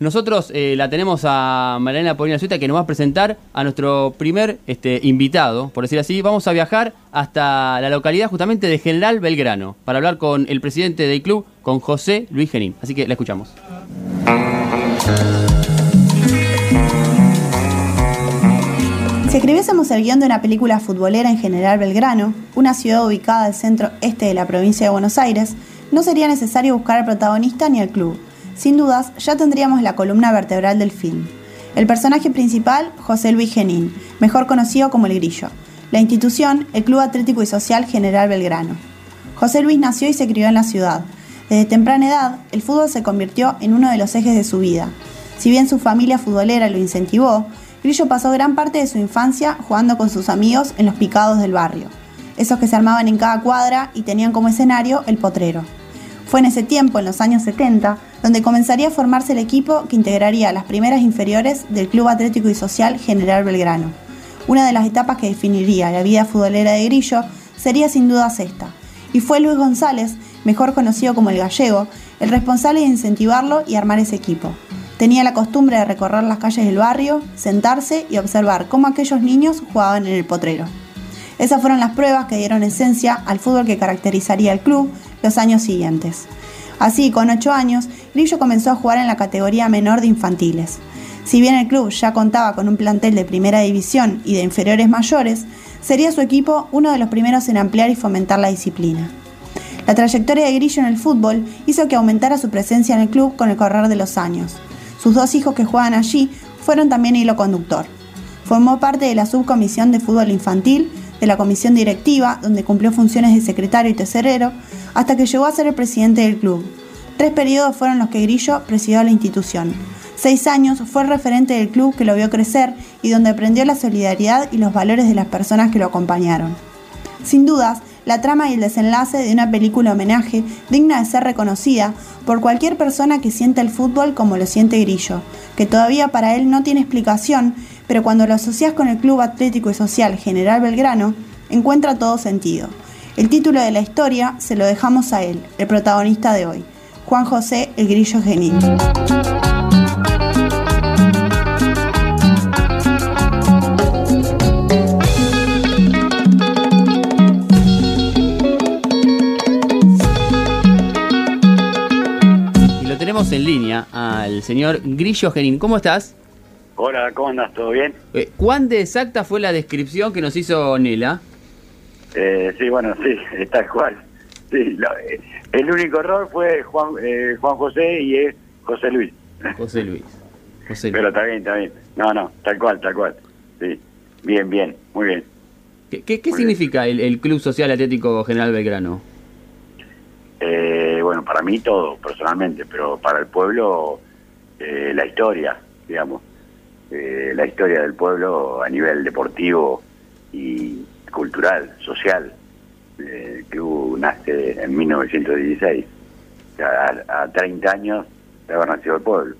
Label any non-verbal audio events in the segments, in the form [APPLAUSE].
Nosotros eh, la tenemos a Mariana Polina Suita que nos va a presentar a nuestro primer este, invitado, por decir así. Vamos a viajar hasta la localidad justamente de General Belgrano para hablar con el presidente del club, con José Luis Genín. Así que la escuchamos. Si escribiésemos el guion de una película futbolera en General Belgrano, una ciudad ubicada al centro este de la provincia de Buenos Aires, no sería necesario buscar al protagonista ni al club sin dudas, ya tendríamos la columna vertebral del film. El personaje principal, José Luis Genín, mejor conocido como El Grillo. La institución, el Club Atlético y Social General Belgrano. José Luis nació y se crió en la ciudad. Desde temprana edad, el fútbol se convirtió en uno de los ejes de su vida. Si bien su familia futbolera lo incentivó, Grillo pasó gran parte de su infancia jugando con sus amigos en los picados del barrio, esos que se armaban en cada cuadra y tenían como escenario el potrero. Fue en ese tiempo, en los años 70, donde comenzaría a formarse el equipo que integraría las primeras inferiores del Club Atlético y Social General Belgrano. Una de las etapas que definiría la vida futbolera de Grillo sería sin duda esta, y fue Luis González, mejor conocido como el gallego, el responsable de incentivarlo y armar ese equipo. Tenía la costumbre de recorrer las calles del barrio, sentarse y observar cómo aquellos niños jugaban en el potrero. Esas fueron las pruebas que dieron esencia al fútbol que caracterizaría el club los años siguientes. Así, con 8 años, Grillo comenzó a jugar en la categoría menor de infantiles. Si bien el club ya contaba con un plantel de primera división y de inferiores mayores, sería su equipo uno de los primeros en ampliar y fomentar la disciplina. La trayectoria de Grillo en el fútbol hizo que aumentara su presencia en el club con el correr de los años. Sus dos hijos que juegan allí fueron también hilo conductor. Formó parte de la subcomisión de fútbol infantil, de la comisión directiva, donde cumplió funciones de secretario y tesorero, hasta que llegó a ser el presidente del club. Tres periodos fueron los que Grillo presidió la institución. Seis años fue el referente del club que lo vio crecer y donde aprendió la solidaridad y los valores de las personas que lo acompañaron. Sin dudas, la trama y el desenlace de una película homenaje digna de ser reconocida por cualquier persona que sienta el fútbol como lo siente Grillo, que todavía para él no tiene explicación, pero cuando lo asocias con el Club Atlético y Social General Belgrano, encuentra todo sentido. El título de la historia se lo dejamos a él, el protagonista de hoy, Juan José El Grillo Genil. Y lo tenemos en línea al señor Grillo Genín. ¿Cómo estás? Hola, ¿cómo andas? ¿Todo bien? Eh, ¿Cuán de exacta fue la descripción que nos hizo Nela? Eh, sí, bueno, sí, [LAUGHS] tal cual. Sí, eh, el único error fue Juan, eh, Juan José y es José Luis. [LAUGHS] José Luis. José Luis. Pero está bien, está bien. No, no, tal cual, tal cual. Sí, bien, bien, muy bien. ¿Qué, qué- qué significa el, el Club Social Atlético General Belgrano? Eh, bueno, para mí todo, personalmente, pero para el pueblo, eh, la historia, digamos. Eh, la historia del pueblo a nivel deportivo y cultural, social. Eh, que hubo- nace en 1916. O sea, a, a 30 años de haber nacido el pueblo.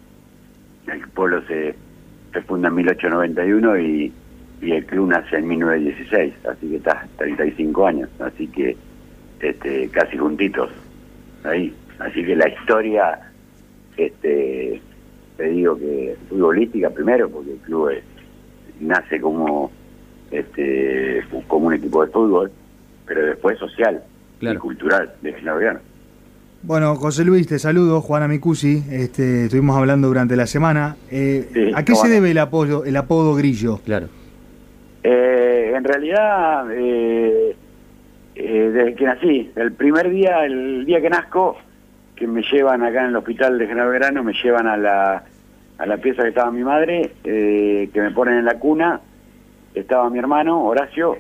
El pueblo se, se funda en 1891 y, y el club nace en 1916, así que está 35 años, así que este, casi juntitos ahí. Así que la historia, este, te digo que futbolística primero, porque el club es- nace como este como un equipo de fútbol, pero después social Claro. y cultural de Belgrano. Bueno, José Luis, te saludo, Juana Micusi. Este, estuvimos hablando durante la semana. Eh, Sí, ¿A qué ¿cómo se debe el apodo, el apodo Grillo? Claro. Eh, en realidad, eh, eh, desde que nací, el primer día, el día que nazco, que me llevan acá en el hospital de General Verano, me llevan a la, a la pieza que estaba mi madre, eh, que me ponen en la cuna, estaba mi hermano, Horacio,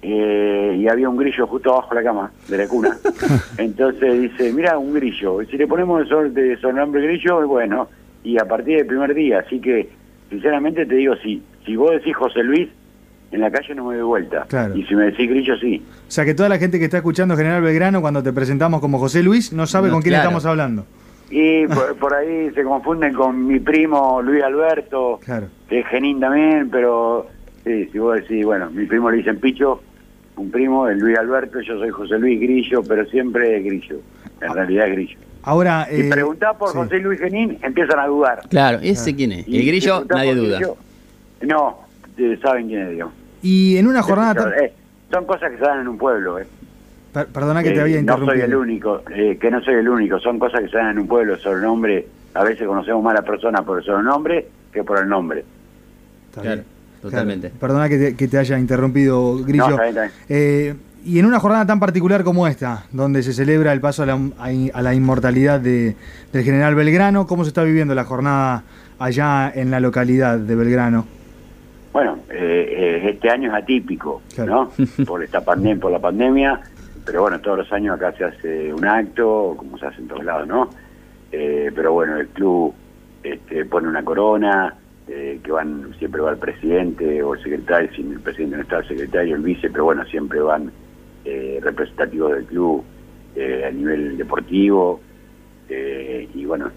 eh, y había un grillo justo abajo de la cama, de la cuna. [LAUGHS] Entonces dice, mira, un grillo, si le ponemos el sol de sobrenombre grillo, bueno, y a partir del primer día, así que, sinceramente te digo, si, si vos decís José Luis, en la calle no me doy vuelta. Claro. Y si me decís grillo, sí. O sea, que toda la gente que está escuchando General Belgrano cuando te presentamos como José Luis no sabe No, con quién claro. estamos hablando. Y [LAUGHS] por, por ahí se confunden con mi primo Luis Alberto, Claro. que es genín también, pero sí, si vos decís, bueno, mi primo le dicen Picho, un primo, el Luis Alberto, yo soy José Luis Grillo, pero siempre es Grillo. En realidad es Grillo. Ahora, Si eh, preguntás por sí. José Luis Genín, empiezan a dudar. Claro, ese quién es. Y El si grillo, nadie duda. Grillo, no, eh, saben quién es, digamos. Y en una jornada tan... Eh, son cosas que se dan en un pueblo, ¿eh? Per- perdona que te Eh, había no interrumpido. soy el único, eh, que no soy el único, son cosas que se dan en un pueblo, sobrenombre, a veces conocemos más a la persona por el sobrenombre que por el nombre. Está Claro, totalmente. Claro. Perdona que te, que te haya interrumpido, Grillo. No, está bien, está bien. Eh, y en una jornada tan particular como esta, donde se celebra el paso a la, a- a la inmortalidad de- del general Belgrano, ¿cómo se está viviendo la jornada allá en la localidad de Belgrano? Bueno, eh, eh, este año es atípico, Claro. ¿no? [LAUGHS] Por esta pandemia, por la pandemia, pero bueno, todos los años acá se hace un acto, como se hace en todos lados, ¿no? Eh, pero bueno, el club este, pone una corona, eh, que van siempre va el presidente o el secretario, si el presidente no está, el secretario, el vice, pero bueno, siempre van eh, representativos del club eh, a nivel deportivo, eh, y bueno,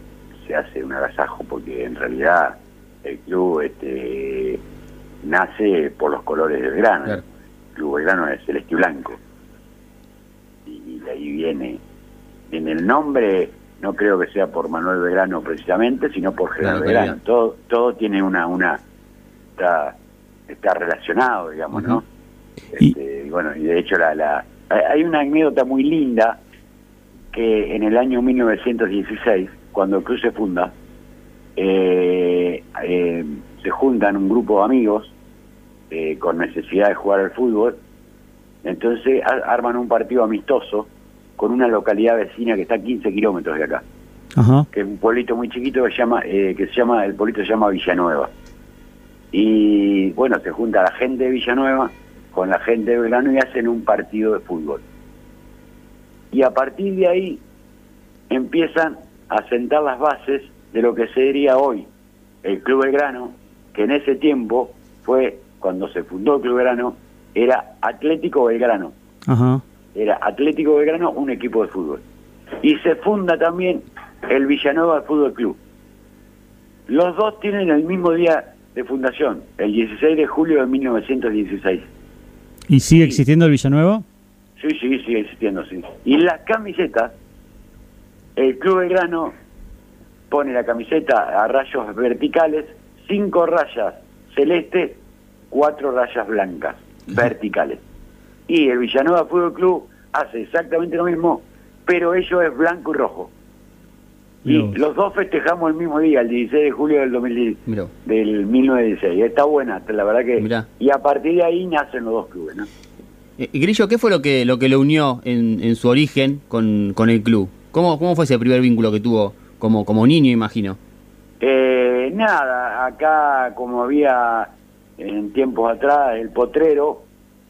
se hace un agasajo porque en realidad el club este, nace por los colores del grano. Claro. El club Belgrano es celeste y blanco. Y de ahí viene, viene el nombre, no creo que sea por Manuel Belgrano precisamente, sino por General Claro, Belgrano. Todo, todo tiene una, una, está, está relacionado, digamos, ¿no? Este, y bueno, y de hecho la, la, hay- hay una anécdota muy linda que en el año 1916, cuando el club se funda, eh, eh, se juntan un grupo de amigos eh, con necesidad de jugar al fútbol, entonces a- arman un partido amistoso con una localidad vecina que está a 15 kilómetros de acá, Ajá. que es un pueblito muy chiquito que, se llama, eh, que se llama, el pueblito se llama Villanueva. Y bueno, se junta la gente de Villanueva con la gente de Belgrano y hacen un partido de fútbol. Y a partir de ahí empiezan a sentar las bases de lo que sería hoy el Club Belgrano, que en ese tiempo fue, cuando se fundó el Club Belgrano, era Atlético Belgrano. Ajá. Era Atlético Belgrano, un equipo de fútbol. Y se funda también el Villanueva Fútbol Club. Los dos tienen el mismo día de fundación, el 16 de julio de 1916. ¿Y sigue existiendo el Villanueva? Sí, sí, sigue existiendo, sí. Y las camisetas, el Club Belgrano pone la camiseta a rayos verticales, cinco rayas celestes, cuatro rayas blancas, verticales. Y el Villanueva Fútbol Club hace exactamente lo mismo, pero ello es blanco y rojo. Y los dos festejamos el mismo día, el 16 de julio del 2010 Mirá. del 1916. Está buena, la verdad que... Mirá. Y a partir de ahí nacen los dos clubes, ¿no? Eh, Grillo, ¿qué fue lo que lo que lo unió en, en su origen con, con el club? ¿Cómo, ¿Cómo fue ese primer vínculo que tuvo como, como niño, imagino? Eh, nada, acá como había en tiempos atrás el potrero,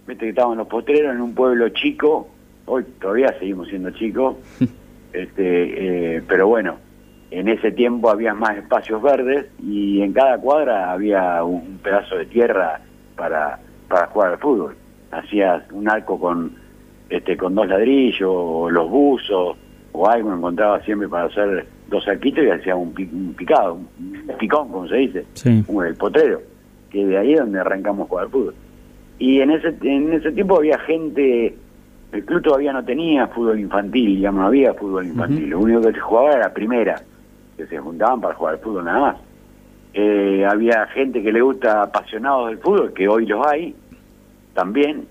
viste que estaban los potreros en un pueblo chico, hoy todavía seguimos siendo chicos, [LAUGHS] este, eh, pero bueno, en ese tiempo había más espacios verdes y en cada cuadra había un, pedazo de tierra para, para jugar al fútbol. Hacías un arco con este con dos ladrillos, o los buzos, o algo encontraba siempre para hacer dos arquitos y hacía un, un picado, un picón, como se dice, Sí. un- el potrero, que de ahí es donde arrancamos a jugar fútbol. Y en ese, en ese tiempo había gente, el club todavía no tenía fútbol infantil, digamos, no había fútbol infantil, lo único que se jugaba era la primera, que se juntaban para jugar al fútbol nada más. Eh, había gente que le gusta apasionados del fútbol, que hoy los hay, también,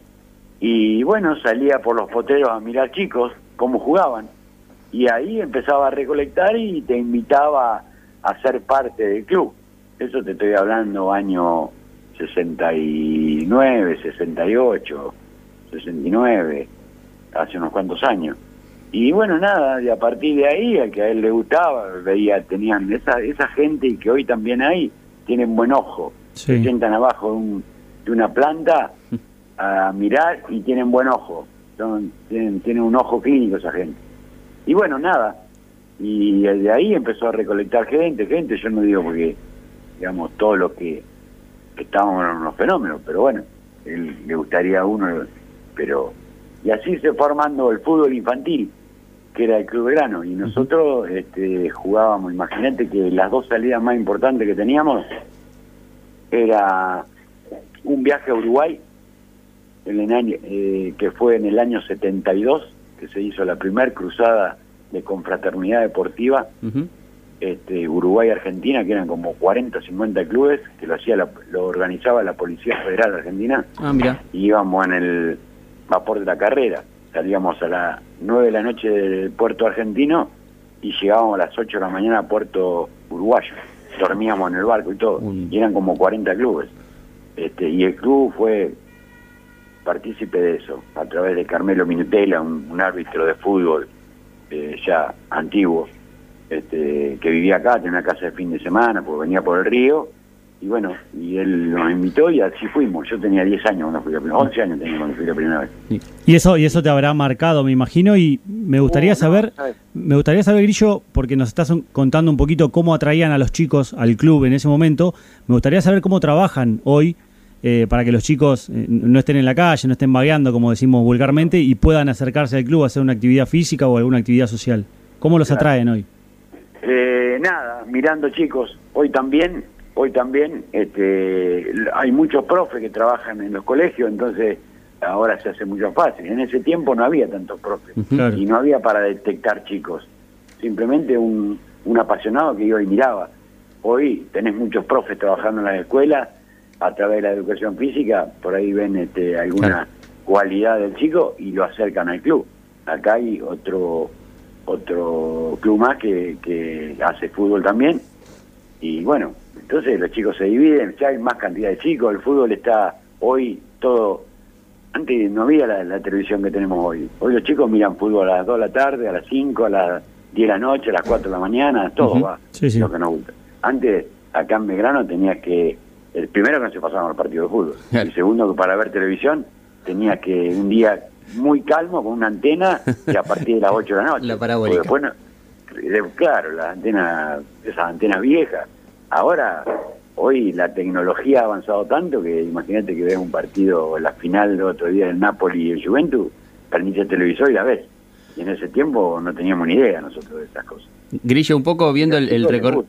y bueno, salía por los potreros a mirar chicos cómo jugaban, y ahí empezaba a recolectar y te invitaba a ser parte del club. Eso te estoy hablando año 69, 68, 69, hace unos cuantos años. Y bueno, nada, y a partir de ahí, al que a él le gustaba, veía, tenían esa, esa gente y que hoy también hay, tienen buen ojo. Sí. Se sientan abajo de, un- de una planta a mirar y tienen buen ojo. Son, tienen, tienen un ojo clínico esa gente. Y bueno, nada. Y de ahí empezó a recolectar gente, gente, yo no digo porque, digamos, todo lo que, que estábamos en los fenómenos, pero bueno, él, le gustaría a uno, pero... Y así se fue formando el fútbol infantil, que era el Club Grano, y nosotros este, jugábamos, imagínate que las dos salidas más importantes que teníamos era un viaje a Uruguay, en el año, eh, que fue en el año 72, que se hizo la primer cruzada de confraternidad deportiva Ujú. Este, Uruguay-Argentina, que eran como 40 o 50 clubes, que lo, hacía la- lo organizaba la Policía Federal de Argentina, Ah, mira. y íbamos en el vapor de la carrera. Salíamos a las 9 de la noche del puerto argentino y llegábamos a las 8 de la mañana a puerto uruguayo. Dormíamos en el barco y todo. Y eran como 40 clubes. Este, y el club fue partícipe de eso, a través de Carmelo Minutela, un, un árbitro de fútbol eh, ya antiguo, este, que vivía acá, tenía una casa de fin de semana, porque venía por el río, y bueno, y él nos invitó y así fuimos. Yo tenía 10 años cuando fui la primera 11 años tenía cuando fui la primera vez. Y eso, y eso te habrá marcado, me imagino, y me gustaría No, no, saber, ¿sabes? me gustaría saber, Grillo, porque nos estás contando un poquito cómo atraían a los chicos al club en ese momento, me gustaría saber cómo trabajan hoy eh, para que los chicos eh, no estén en la calle, no estén vagueando, como decimos vulgarmente, y puedan acercarse al club a hacer una actividad física o alguna actividad social. ¿Cómo los Claro. atraen hoy? Eh, nada, mirando chicos, hoy también, hoy también, este, hay muchos profes que trabajan en los colegios, entonces ahora se hace mucho fácil. En ese tiempo no había tantos profes. Claro. y no había para detectar chicos, simplemente un, un apasionado que iba y miraba. Hoy tenés muchos profes trabajando en las escuelas a través de la educación física, por ahí ven este, alguna Claro. cualidad del chico y lo acercan al club. Acá hay otro otro club más que, que hace fútbol también y bueno, entonces los chicos se dividen, ya hay más cantidad de chicos, el fútbol está hoy todo, antes no había la, la televisión que tenemos hoy, hoy los chicos miran fútbol a las 2 de la tarde, a las 5, a las 10 de la noche, a las 4 de la mañana, todo va, Sí, sí. lo que nos gusta. Antes, acá en Belgrano tenías que, el primero que no se pasaban los partidos de fútbol, Claro. el segundo que para ver televisión tenías que un día muy calmo con una antena y a partir de las [LAUGHS] 8 de la noche. La parabólica. Después claro, las antenas, esas antenas viejas. Ahora, hoy la tecnología ha avanzado tanto que imagínate que ves un partido, la final del otro día del Napoli y el Juventus, permite el televisor y la ves. Y en ese tiempo no teníamos ni idea nosotros de esas cosas. Grillo, un poco viendo el, recorrido.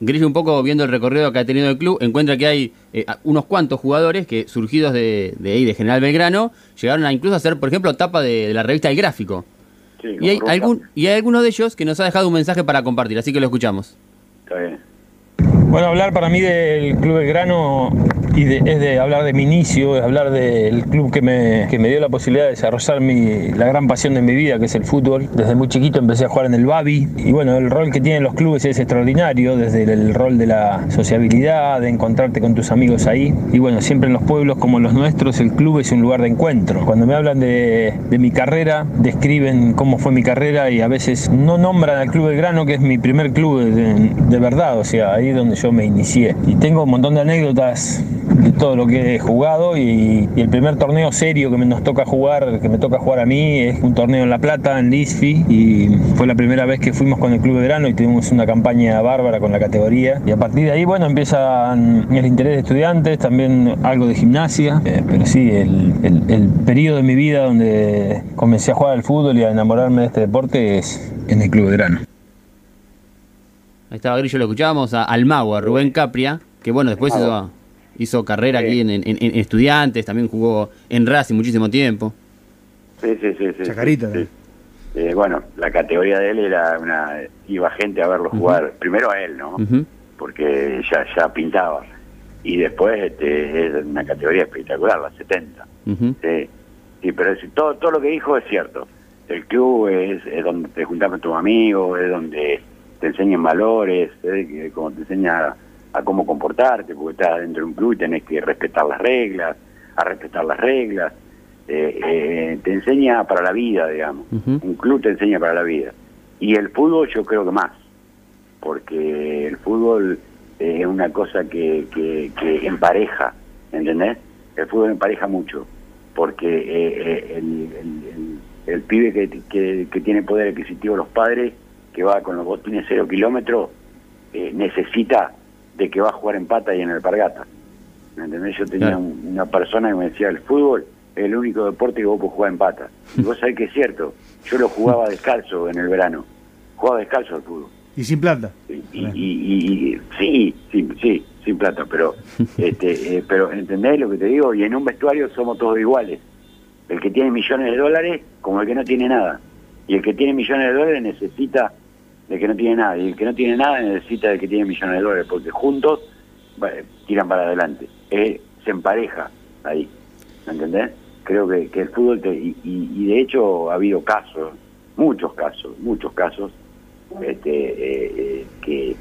Grillo, un poco viendo el recorrido que ha tenido el club, encuentra que hay eh, unos cuantos jugadores que, surgidos de, de ahí, de General Belgrano, llegaron a incluso a ser, por ejemplo, tapa de, de la revista El Gráfico. Sí, Y hay, algún, y hay alguno de ellos que nos ha dejado un mensaje para compartir, así que lo escuchamos. Está bien. Bueno, hablar para mí del Club Belgrano y de- es de hablar de mi inicio, es hablar del club que me, que me dio la posibilidad de desarrollar mi, la gran pasión de mi vida, que es el fútbol. Desde muy chiquito empecé a jugar en el Babi y bueno, el rol que tienen los clubes es extraordinario, desde el rol de la sociabilidad, de encontrarte con tus amigos ahí. Y bueno, siempre en los pueblos como los nuestros, el club es un lugar de encuentro. Cuando me hablan de, de mi carrera, describen cómo fue mi carrera y a veces no nombran al Club Belgrano, que es mi primer club de, de verdad, o sea, ahí donde yo me inicié. Y tengo un montón de anécdotas de todo lo que he jugado y, y el primer torneo serio que me, nos toca jugar, que me toca jugar a mí, es un torneo en La Plata, en Lisfi, y fue la primera vez que fuimos con el Club Belgrano y tuvimos una campaña bárbara con la categoría. Y a partir de ahí, bueno, empiezan el interés de estudiantes, también algo de gimnasia, eh, pero sí, el, el, el periodo de mi vida donde comencé a jugar al fútbol y a enamorarme de este deporte es en el Club Belgrano. Ahí estaba Grillo, lo escuchábamos a, al mago, a Rubén Capria, que bueno, después hizo, hizo carrera Sí. aquí en, en- en estudiantes, también jugó en Racing muchísimo tiempo. Sí, sí, sí. sí Chacarita, sí. Eh, bueno, la categoría de él era una... Iba gente a verlo jugar, primero a él, ¿no? Porque ya ya pintaba. Y después este, es una categoría espectacular, la 70. Ujú. Sí, sí pero es- todo, todo lo que dijo es cierto. El club es, es donde te juntas con tus amigos, es donde te enseñan valores, es que- como te enseña a cómo comportarte, porque estás dentro de un club y tenés que respetar las reglas, a respetar las reglas. Eh, eh, te enseña para la vida, digamos. Un club te enseña para la vida. Y el fútbol yo creo que más porque el fútbol es una cosa que, que, que empareja, ¿entendés? El fútbol empareja mucho, porque eh, el, el- el- el pibe que, que, que tiene poder adquisitivo los padres, que va con los botines cero kilómetros, necesita de que va a jugar en pata y en alpargata. ¿Me entendés? Yo tenía Claro. un- una persona que me decía, el fútbol es el único deporte que vos podés jugar en pata. Y vos sabés que es cierto, yo lo jugaba descalzo en el verano, jugaba descalzo al fútbol. Y sin plata. Y, y- y- y- sí, sí, sí, sin plata, pero [LAUGHS] este, eh, pero entendés lo que te digo, y en un vestuario somos todos iguales. El que tiene millones de dólares como el que no tiene nada. Y el que tiene millones de dólares necesita de que no tiene nada. Y el que no tiene nada necesita de que tiene millones de dólares, porque juntos tiran para adelante. Eh, se empareja ahí. ¿Me entendés? Creo que, que el fútbol, y, y, de hecho ha habido casos, muchos casos, muchos casos, este, eh, eh, que,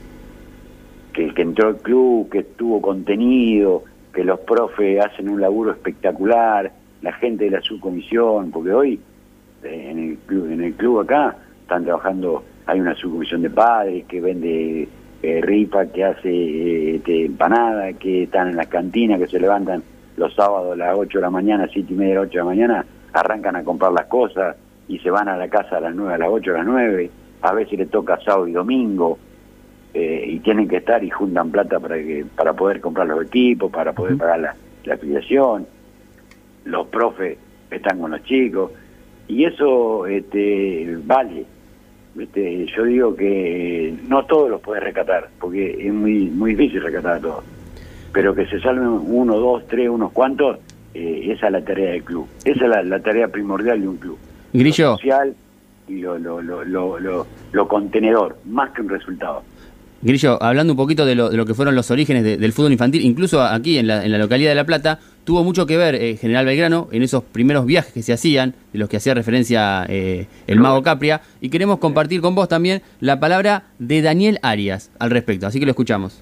que el que entró al club, que estuvo contenido, que los profes hacen un laburo espectacular, la gente de la subcomisión, porque hoy en el club, en el club acá están trabajando, hay una subcomisión de padres que vende eh, ripa, que hace eh, este, empanada, que están en las cantinas, que se levantan los sábados a las 8 de la mañana, 7 y media, 8 de la mañana, arrancan a comprar las cosas y se van a la casa a las 9, a las 8, a las 9, a veces le toca sábado y domingo, eh, y tienen que estar y juntan plata para que para poder comprar los equipos, para poder pagar la, la afiliación, los profes están con los chicos, y eso este, vale. Este, yo digo que no todos los puedes rescatar, porque es muy muy difícil rescatar a todos. Pero que se salven uno, dos, tres, unos cuantos, eh, esa es la tarea del club. Esa es la, tarea primordial de un club. Grillo. Lo social y lo, lo, lo, lo, lo contenedor, más que un resultado. Grillo, hablando un poquito de lo, de lo que fueron los orígenes del fútbol infantil, incluso aquí en la, en la, localidad de La Plata, tuvo mucho que ver eh, General Belgrano en esos primeros viajes que se hacían, de los que hacía referencia eh, el mago Capria, y queremos compartir con vos también la palabra de Daniel Arias al respecto, así que lo escuchamos.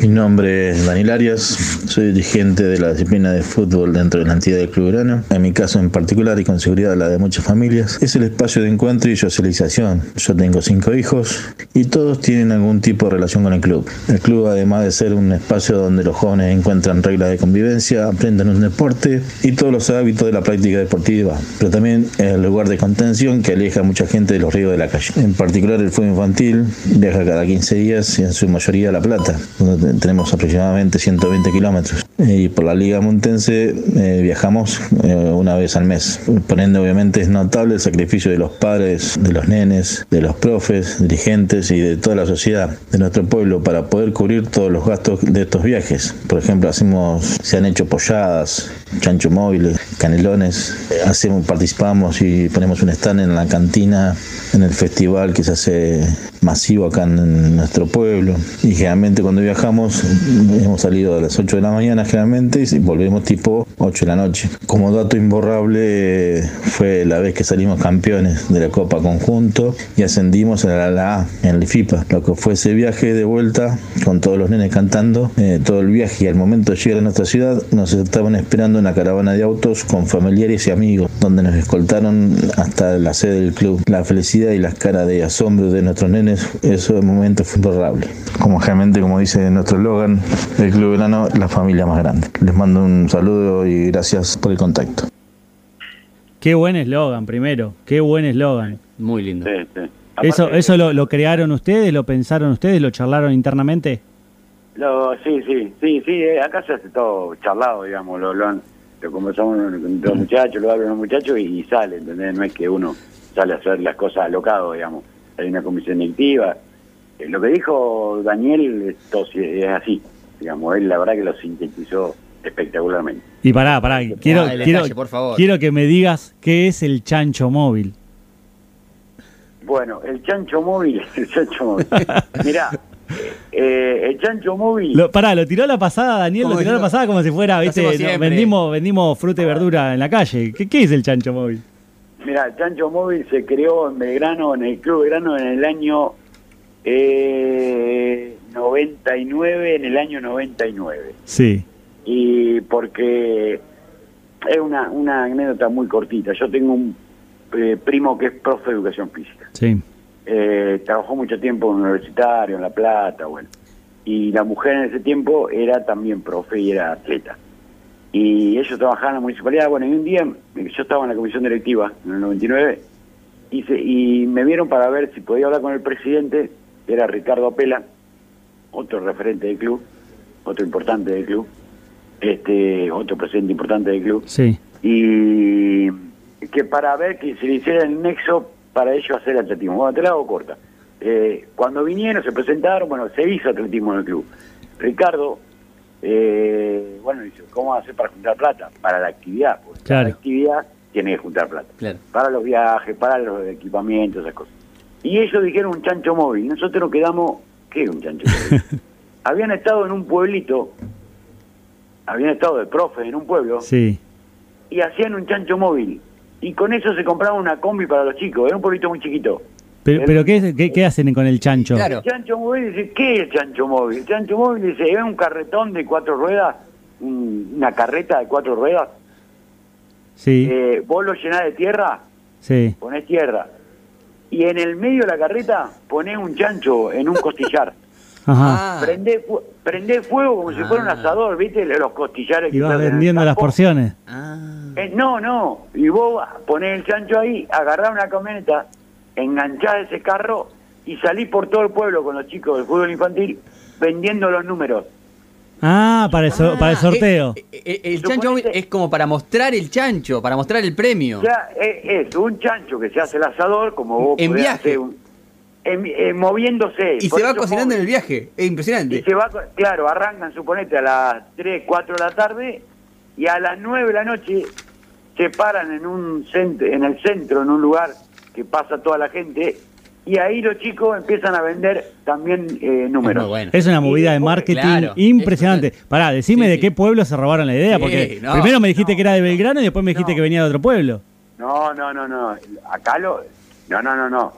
Mi nombre es Daniel Arias, soy dirigente de la disciplina de fútbol dentro de la entidad del Club Grano. En mi caso en particular y con seguridad la de muchas familias, es el espacio de encuentro y socialización. Yo tengo cinco hijos y todos tienen algún tipo de relación con el club. El club además de ser un espacio donde los jóvenes encuentran reglas de convivencia, aprenden un deporte y todos los hábitos de la práctica deportiva, pero también es el lugar de contención que aleja a mucha gente de los ríos de la calle. En particular el fútbol infantil viaja cada 15 días y en su mayoría a La Plata, donde tenemos aproximadamente 120 kilómetros. Y por la Liga Montense eh, viajamos eh, una vez al mes. Poniendo obviamente es notable el sacrificio de los padres, de los nenes, de los profes, dirigentes y de toda la sociedad de nuestro pueblo para poder cubrir todos los gastos de estos viajes. Por ejemplo, hacemos, se han hecho polladas, chancho móviles, canelones. Hacemos, participamos y ponemos un stand en la cantina en el festival que se hace masivo acá en nuestro pueblo. Y generalmente cuando viajamos, hemos salido a las 8 de la mañana generalmente y volvemos tipo 8 de la noche. Como dato imborrable fue la vez que salimos campeones de la Copa Conjunto y ascendimos a la, A en el FIPA. Lo que fue ese viaje de vuelta con todos los nenes cantando, eh, todo el viaje y al momento de llegar a nuestra ciudad nos estaban esperando una caravana de autos con familiares y amigos, donde nos escoltaron hasta la sede del club. La felicidad y las caras de asombro de nuestros nenes eso de momento fue imborrable. Como realmente, como dice nuestro eslogan, el Club Verano, la familia más grande. Les mando un saludo y gracias por el contacto. Qué buen eslogan, primero. Qué buen eslogan. Muy lindo. ¿Eso, eso lo, crearon ustedes? ¿Lo pensaron ustedes? ¿Lo charlaron internamente? Lo, sí, sí, sí, sí. Eh, acá se hace todo charlado, digamos. Lo, lo, lo conversamos con los muchachos, lo hablan los muchachos y, sale, ¿entendés? No es que uno sale a hacer las cosas alocado, digamos hay una comisión directiva. Eh, lo que dijo Daniel esto es así, digamos, él la verdad que lo sintetizó espectacularmente. Y pará, pará, quiero, quiero, por favor. quiero que me digas qué es el chancho móvil. Bueno, el chancho móvil, [LAUGHS] el chancho móvil. Mirá, eh, el chancho móvil. Lo, pará, lo tiró la pasada, Daniel, lo tiró la pasada como si fuera, viste, vendimos, vendimos fruta y verdura en la calle. ¿Qué, ¿Qué es el chancho móvil? Mira, Chancho Móvil se creó en Belgrano, en el Club Belgrano, en el año eh, 99, en el año 99. Sí. Y porque es una, una anécdota muy cortita. Yo tengo un eh, primo que es profe de educación física. Sí. Eh, trabajó mucho tiempo en universitario, en La Plata, bueno. Y la mujer en ese tiempo era también profe y era atleta y ellos trabajaban en la municipalidad. Bueno, y un día yo estaba en la comisión directiva, en el 99, y, y me vieron para ver si podía hablar con el presidente, era Ricardo Apela, otro referente del club, otro importante del club, este otro presidente importante del club. Sí. Y que para ver que se le hiciera el nexo para ellos hacer atletismo. Bueno, te la hago corta. Eh, cuando vinieron, se presentaron, bueno, se hizo atletismo en el club. Ricardo eh, bueno, dice, ¿cómo hacer para juntar plata? Para la actividad, porque la actividad tiene que juntar plata. Claro. Para los viajes, para los equipamientos, esas cosas. Y ellos dijeron un chancho móvil. Nosotros nos quedamos, ¿qué es un chancho móvil? [LAUGHS] habían estado en un pueblito, habían estado de profe en un pueblo, Sí. y hacían un chancho móvil. Y con eso se compraban una combi para los chicos. Era un pueblito muy chiquito. Pero, pero ¿qué, es- qué, qué hacen con el chancho? Claro. El chancho móvil dice, ¿qué es el chancho móvil? El chancho móvil dice, es un carretón de cuatro ruedas, un- una carreta de cuatro ruedas. Sí, Eh, vos lo llenás de tierra, sí. ponés tierra. Y en el medio de la carreta ponés un chancho en un costillar. [LAUGHS] Ajá. Ah, fu- prendés fuego como si fuera un asador, ¿viste? Los costillares Y que vas vendiendo las porciones. ah. Eh, no, no. Y vos ponés el chancho ahí, agarrás una camioneta, enganchás ese carro y salís por todo el pueblo con los chicos del fútbol infantil vendiendo los números. Ah, para el, so- para el Ah, sorteo. eh, eh, el chancho es como para mostrar el chancho, para mostrar el premio. O sea, es, es un chancho que se hace el asador, como vos En podés viaje. hacer un- en- en moviéndose. y se va cocinando en el viaje. Es impresionante. Y se va, claro, arrancan, suponete, a las 3, 4 de la tarde y a las 9 de la noche se paran en un centro, en el centro, en un lugar que pasa toda la gente y ahí los chicos empiezan a vender también eh, números. bueno. Es una movida de después- marketing Claro, impresionante. es- Pará, decime Sí, de qué pueblo se robaron la idea, Sí, porque no, primero me dijiste no, que era de Belgrano y después me dijiste no. que venía de otro pueblo. No, no, no, no. Acá lo. No, no, no, no.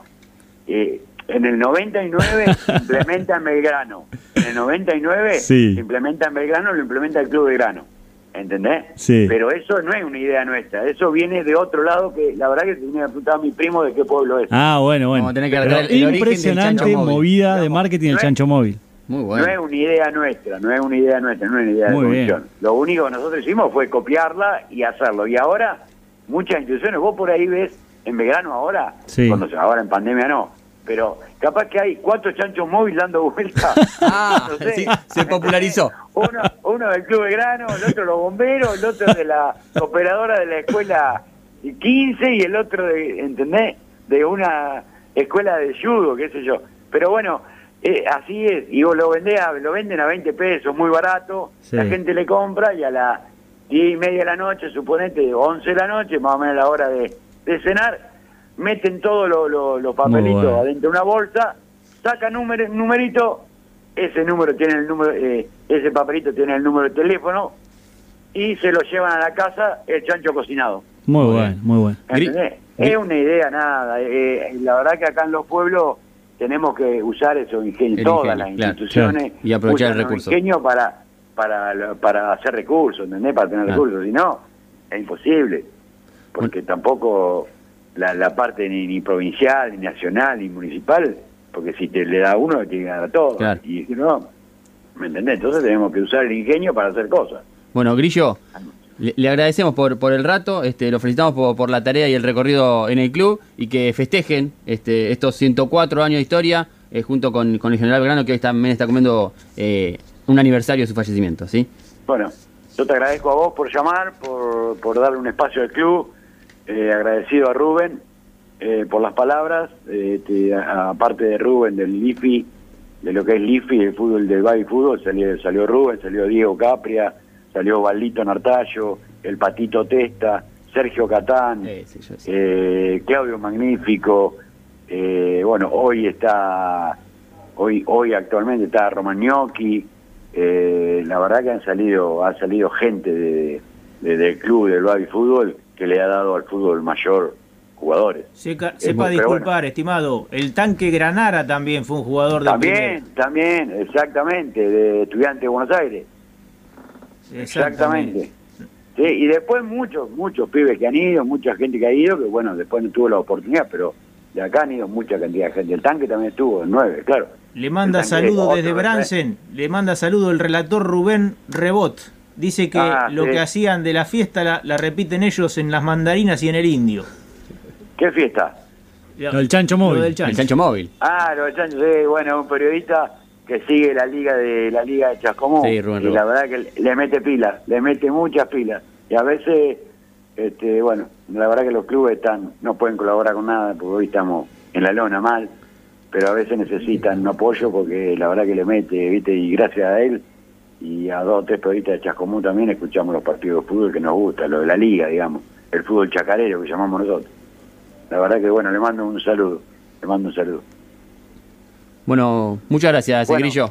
Eh, en el 99 se [LAUGHS] implementa en Belgrano. En el 99 Sí. se implementa en Belgrano, lo implementa el Club Belgrano. ¿Entendés? Sí. Pero eso no es una idea nuestra. Eso viene de otro lado que la verdad que tenía que preguntar a mi primo de qué pueblo es. Ah, bueno, bueno. Que el del impresionante movida de marketing del no es- chancho móvil. Muy No bueno. es una idea nuestra, no es una idea nuestra, no es una idea Muy de bien. Lo único que nosotros hicimos fue copiarla y hacerlo. Y ahora, muchas instituciones, vos por ahí ves, en Belgrano ahora, Sí. cuando se- ahora en pandemia no, pero capaz que hay cuatro chanchos móviles dando vueltas. [LAUGHS] Ah, No sé. sí, se popularizó. Uno, uno del Club Belgrano, el otro los bomberos, el otro de la operadora de la escuela 15 y el otro, de, ¿entendés? De una escuela de judo, qué sé yo. Pero bueno, eh, así es. Y vos lo, vendés a- lo venden a 20 pesos, muy barato. Sí. La gente le compra y a las 10 y media de la noche, suponete 11 de la noche, más o menos la hora de, de cenar, meten todos los los papelitos bueno. adentro de una bolsa, sacan un numerito, ese número tiene el número, eh, ese papelito tiene el número de teléfono y se lo llevan a la casa el chancho cocinado. Muy bueno, muy bueno. Es una idea nada. eh, la verdad que acá en los pueblos tenemos que usar esos ingenios, todas ingenio, las claro, instituciones claro. Y aprovechar el recurso. ingenios para para lo- para hacer recursos, ¿entendés? Para tener Claro. recursos, si no es imposible, porque tampoco la, la parte ni, ni provincial, ni nacional, ni municipal, porque si te le da a uno, te tiene que dar a todos. Claro. Y no, ¿me entendés? Entonces tenemos que usar el ingenio para hacer cosas. Bueno, Grillo, le, le agradecemos por, por el rato, este, lo felicitamos por, por la tarea y el recorrido en el club y que festejen este, estos 104 años de historia eh, junto con, con el general Grano que hoy también está comiendo eh, un aniversario de su fallecimiento, ¿sí? Bueno, yo te agradezco a vos por llamar, por, por darle un espacio al club, eh, agradecido a Rubén eh, por las palabras, eh, te- a- aparte de Rubén, del LIFI, de lo que es LIFI, el fútbol del baby fútbol, salió, salió Rubén, salió Diego Capria, salió Valdito Nartallo, el Patito Testa, Sergio Catán, Eh, sí, eh, Claudio Magnífico, eh, bueno, hoy está, hoy hoy actualmente está Romagnocchi, eh, la verdad que han salido, ha salido gente de, de- del club del baby fútbol que le ha dado al fútbol mayor jugadores. Seca- sepa muy- disculpar, estimado. El tanque Granara también fue un jugador de También, también, exactamente, de Estudiantes de Buenos Aires. Exactamente. Sí, y después muchos, muchos pibes que han ido, mucha gente que ha ido, que bueno, después no tuvo la oportunidad, pero de acá han ido mucha cantidad de gente. El tanque también estuvo, el 9, claro. Le manda El tanque saludo otro, desde ¿eh? Bransen, le manda saludo el relator Rubén Rebot. Dice que Ah, lo sí. que hacían de la fiesta la, la repiten ellos en las mandarinas y en el indio. ¿Qué fiesta? Lo del chancho Lo móvil. del chancho. El chancho móvil. Ah, lo de Chancho, sí, bueno, un periodista que sigue la liga de la liga de Chascomún. Sí, Rubén y la verdad que le- le mete pilas, le mete muchas pilas. Y a veces, este, bueno, la verdad que los clubes están no pueden colaborar con nada porque hoy estamos en la lona mal, pero a veces necesitan un apoyo porque la verdad que le mete, ¿viste? Y gracias a él y a dos o tres periodistas de Chascomún también escuchamos los partidos de fútbol que nos gusta, lo de la liga, digamos. el fútbol chacarero que llamamos nosotros. La verdad que bueno, le mando un saludo, le mando un saludo. Bueno, muchas gracias, Bueno. Grillo.